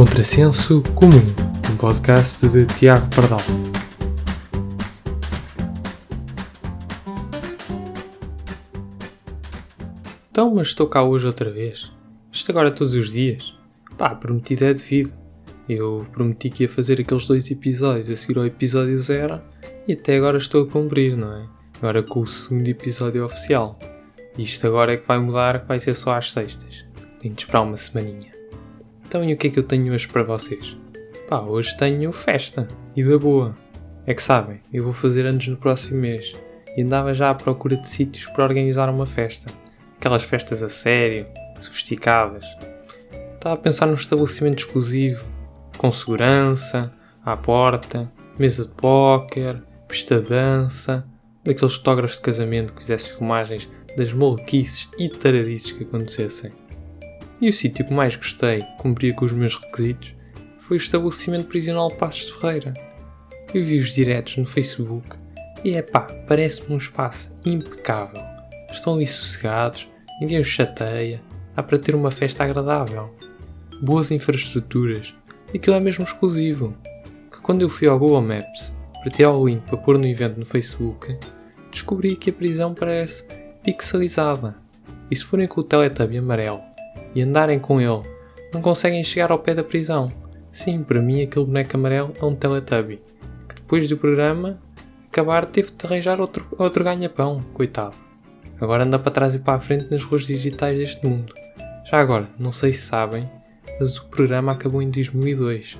Contrassenso Comum, um podcast de Tiago Pardal. Então, mas estou cá hoje outra vez. Isto agora todos os dias. Pá, prometido é devido. Eu prometi que ia fazer aqueles dois episódios a seguir ao episódio zero e até agora estou a cumprir, não é? Agora com o segundo episódio oficial. Isto agora é que vai mudar, que vai ser só às sextas. Tenho de esperar uma semaninha. Então e o que é que eu tenho hoje para vocês? Pá, hoje tenho festa. E da boa. É que sabem, eu vou fazer anos no próximo mês. E andava já à procura de sítios para organizar uma festa. Aquelas festas a sério, sofisticadas. Estava a pensar num estabelecimento exclusivo, com segurança, à porta, mesa de póquer, pista de dança, daqueles fotógrafos de casamento que fizessem filmagens das maluquices e taradices que acontecessem. E o sítio que mais gostei, cumpria com os meus requisitos, foi o estabelecimento prisional Passos de Ferreira. Eu vi os diretos no Facebook e é pá, parece-me um espaço impecável. Estão ali sossegados, ninguém os chateia, há para ter uma festa agradável. Boas infraestruturas, aquilo é mesmo exclusivo. Que quando eu fui ao Google Maps para tirar o link para pôr no evento no Facebook, descobri que a prisão parece pixelizada. E se forem com o Teletubby amarelo e andarem com ele, não conseguem chegar ao pé da prisão. Sim, para mim aquele boneco amarelo é um Teletubby, que depois do programa acabar teve de arranjar outro, outro ganha-pão, coitado. Agora anda para trás e para a frente nas ruas digitais deste mundo. Já agora, não sei se sabem, mas o programa acabou em 2002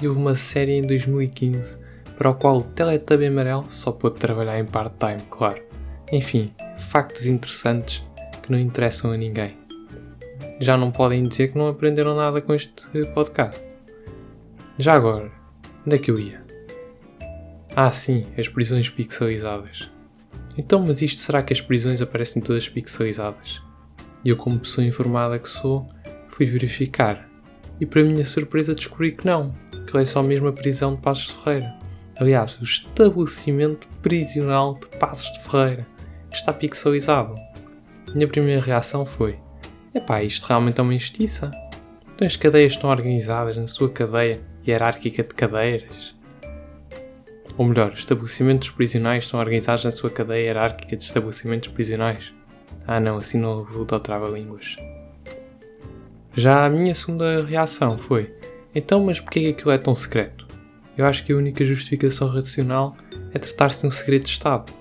e houve uma série em 2015 para o qual o Teletubby amarelo só pôde trabalhar em part-time, claro. Enfim, factos interessantes que não interessam a ninguém. Já não podem dizer que não aprenderam nada com este podcast. Já agora, onde é que eu ia? Ah, sim, as prisões pixelizadas. Então, mas isto será que as prisões aparecem todas pixelizadas? E eu, como pessoa informada que sou, fui verificar. E para minha surpresa descobri que não, que é só mesmo a prisão de Passos de Ferreira. Aliás, o estabelecimento prisional de Passos de Ferreira, que está pixelizado. Minha primeira reação foi: epá, isto realmente é uma injustiça. Então as cadeias estão organizadas na sua cadeia hierárquica de cadeiras. Ou melhor, estabelecimentos prisionais estão organizados na sua cadeia hierárquica de estabelecimentos prisionais. Ah não, assim não resulta o trava-línguas. Já a minha segunda reação foi: então, mas porquê que aquilo é tão secreto? Eu acho que a única justificação racional é tratar-se de um segredo de Estado.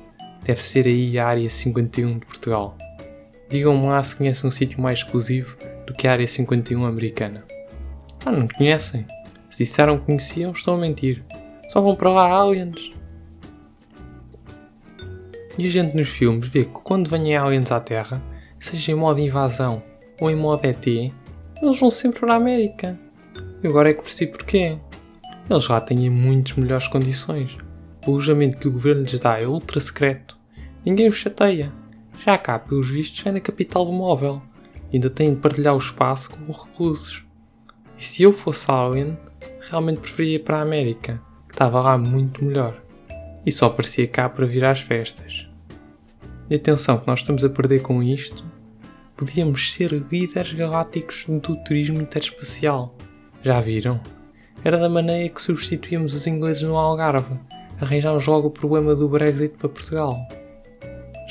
Deve ser aí a Área 51 de Portugal. Digam-me lá se conhecem um sítio mais exclusivo do que a Área 51 americana. Ah, não conhecem? Se disseram que conheciam, estão a mentir. Só vão para lá aliens. E a gente nos filmes vê que quando vêm aliens à Terra, seja em modo invasão ou em modo ET, eles vão sempre para a América. E agora é que percebi porquê. Eles lá têm muitas melhores condições. O alojamento que o governo lhes dá é ultra secreto. Ninguém os chateia. Já cá, pelos vistos, é na capital do móvel. Ainda têm de partilhar o espaço com reclusos. E se eu fosse alien, realmente preferia ir para a América, que estava lá muito melhor. E só aparecia cá para vir às festas. E atenção que nós estamos a perder com isto. Podíamos ser líderes galácticos do turismo interespacial. Já viram? Era da maneira que substituímos os ingleses no Algarve. Arranjámos logo o problema do Brexit para Portugal.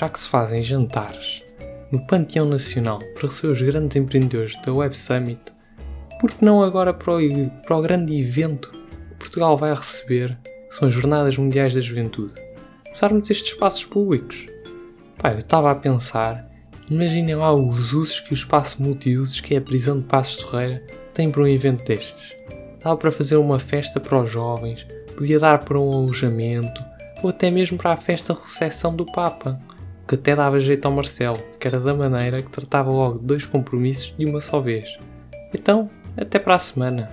Já que se fazem jantares no Panteão Nacional para receber os grandes empreendedores da Web Summit, por que não agora para o, para o grande evento que Portugal vai receber, que são as Jornadas Mundiais da Juventude? Usarmos estes espaços públicos. Pá, eu estava a pensar, imaginem lá os usos que o espaço multiusos, que é a prisão de Passos de Ferreira, tem para um evento destes. Dava para fazer uma festa para os jovens, podia dar para um alojamento, ou até mesmo para a festa de recepção do Papa, que até dava jeito ao Marcelo, que era da maneira que tratava logo dois compromissos de uma só vez. Então, até para a semana.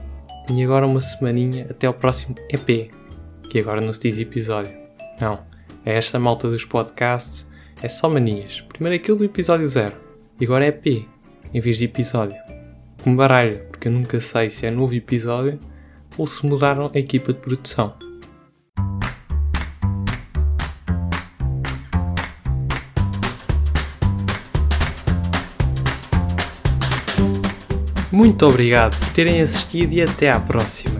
Tinha agora uma semaninha até ao próximo EP, que agora não se diz episódio. Não, é esta malta dos podcasts, é só manias. Primeiro aquilo do episódio zero, e agora é EP, em vez de episódio. Que me baralha, porque eu nunca sei se é novo episódio ou se mudaram a equipa de produção. Muito obrigado por terem assistido e até à próxima.